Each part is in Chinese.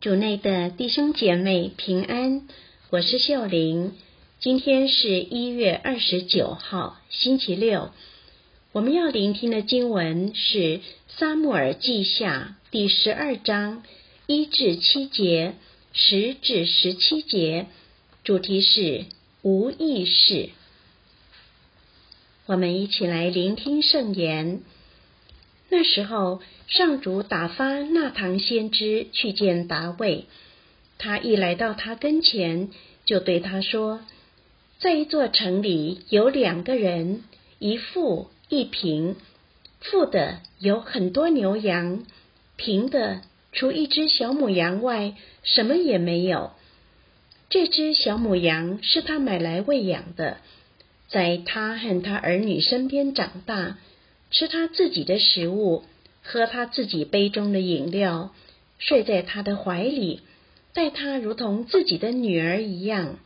主内的弟兄姐妹平安，我是秀玲。今天是一月二十九号，星期六。我们要聆听的经文是《撒母耳记下》第十二章一至七节，十至十七节，主题是无意识。我们一起来聆听圣言。那时候，上主打发纳唐先知去见达卫。他一来到他跟前，就对他说：“在一座城里有两个人，一富一贫。富的有很多牛羊，贫的除一只小母羊外，什么也没有。这只小母羊是他买来喂养的，在他和他儿女身边长大。”吃他自己的食物，喝他自己杯中的饮料，睡在他的怀里，待他如同自己的女儿一样。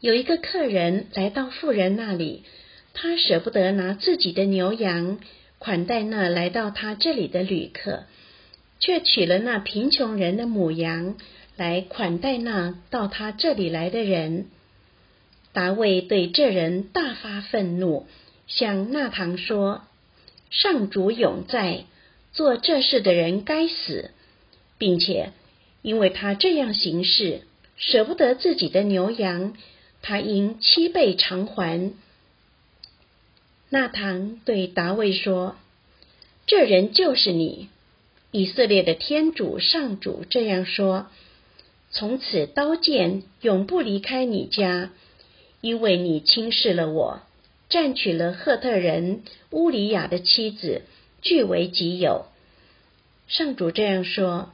有一个客人来到富人那里，他舍不得拿自己的牛羊款待那来到他这里的旅客，却取了那贫穷人的母羊来款待那到他这里来的人。达卫对这人大发愤怒。向纳唐说：“上主永在，做这事的人该死，并且因为他这样行事，舍不得自己的牛羊，他应七倍偿还。”纳唐对达卫说：“这人就是你，以色列的天主上主这样说：从此刀剑永不离开你家，因为你轻视了我。”占取了赫特人乌里亚的妻子，据为己有。上主这样说：“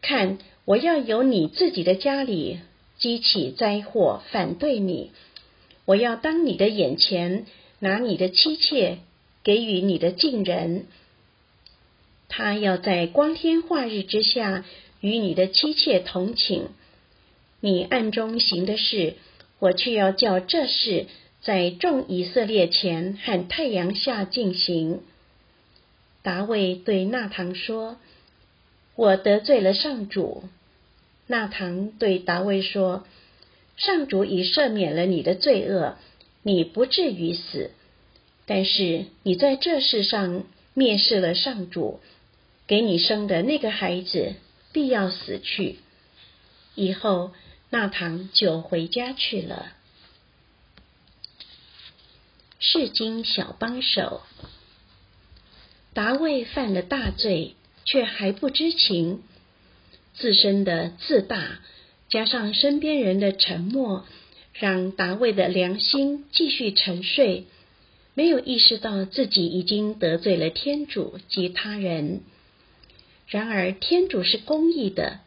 看，我要由你自己的家里激起灾祸，反对你。我要当你的眼前拿你的妻妾给予你的近人，他要在光天化日之下与你的妻妾同寝。你暗中行的事，我却要叫这事。”在众以色列前和太阳下进行。达卫对纳唐说：“我得罪了上主。”纳唐对达卫说：“上主已赦免了你的罪恶，你不至于死。但是你在这世上蔑视了上主，给你生的那个孩子必要死去。”以后，纳唐就回家去了。世经小帮手，达卫犯了大罪，却还不知情。自身的自大，加上身边人的沉默，让达卫的良心继续沉睡，没有意识到自己已经得罪了天主及他人。然而，天主是公义的，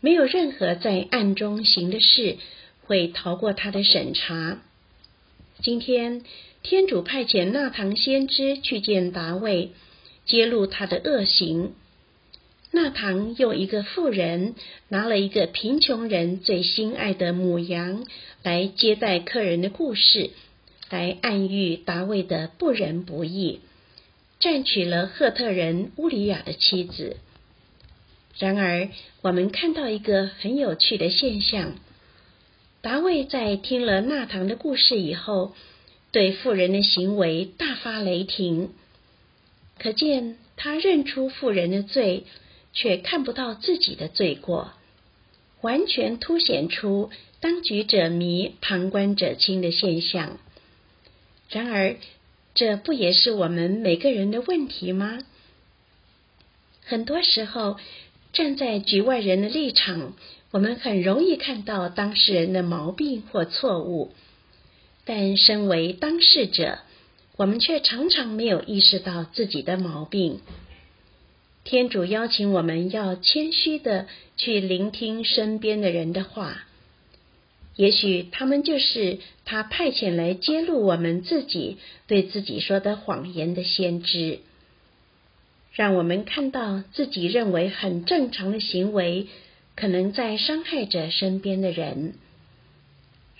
没有任何在暗中行的事会逃过他的审查。今天。天主派遣纳唐先知去见达卫，揭露他的恶行。纳唐用一个妇人拿了一个贫穷人最心爱的母羊来接待客人的故事，来暗喻达卫的不仁不义，占取了赫特人乌里亚的妻子。然而，我们看到一个很有趣的现象：达卫在听了纳唐的故事以后。对妇人的行为大发雷霆，可见他认出妇人的罪，却看不到自己的罪过，完全凸显出当局者迷、旁观者清的现象。然而，这不也是我们每个人的问题吗？很多时候，站在局外人的立场，我们很容易看到当事人的毛病或错误。但身为当事者，我们却常常没有意识到自己的毛病。天主邀请我们要谦虚的去聆听身边的人的话，也许他们就是他派遣来揭露我们自己对自己说的谎言的先知，让我们看到自己认为很正常的行为，可能在伤害着身边的人。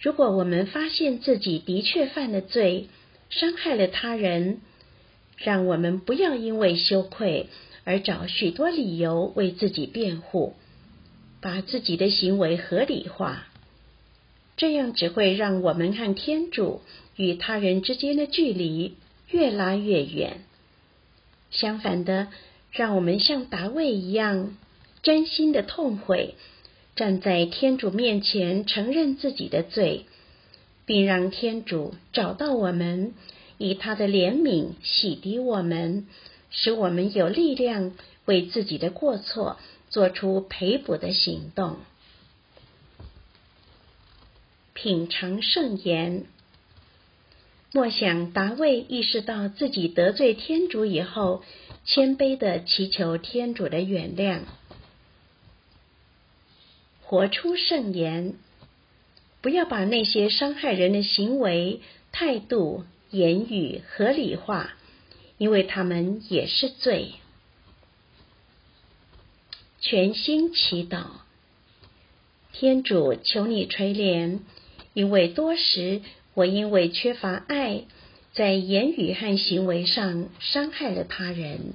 如果我们发现自己的确犯了罪，伤害了他人，让我们不要因为羞愧而找许多理由为自己辩护，把自己的行为合理化，这样只会让我们和天主与他人之间的距离越拉越远。相反的，让我们像达卫一样，真心的痛悔，站在天主面前承认自己的罪，并让天主找到我们，以他的怜悯洗涤我们，使我们有力量为自己的过错做出赔补的行动。品尝圣言。莫想达卫意识到自己得罪天主以后，谦卑的祈求天主的原谅，活出圣言。不要把那些伤害人的行为、态度、言语合理化，因为他们也是罪。全心祈祷，天主求你垂怜，因为多时。我因为缺乏爱，在言语和行为上伤害了他人。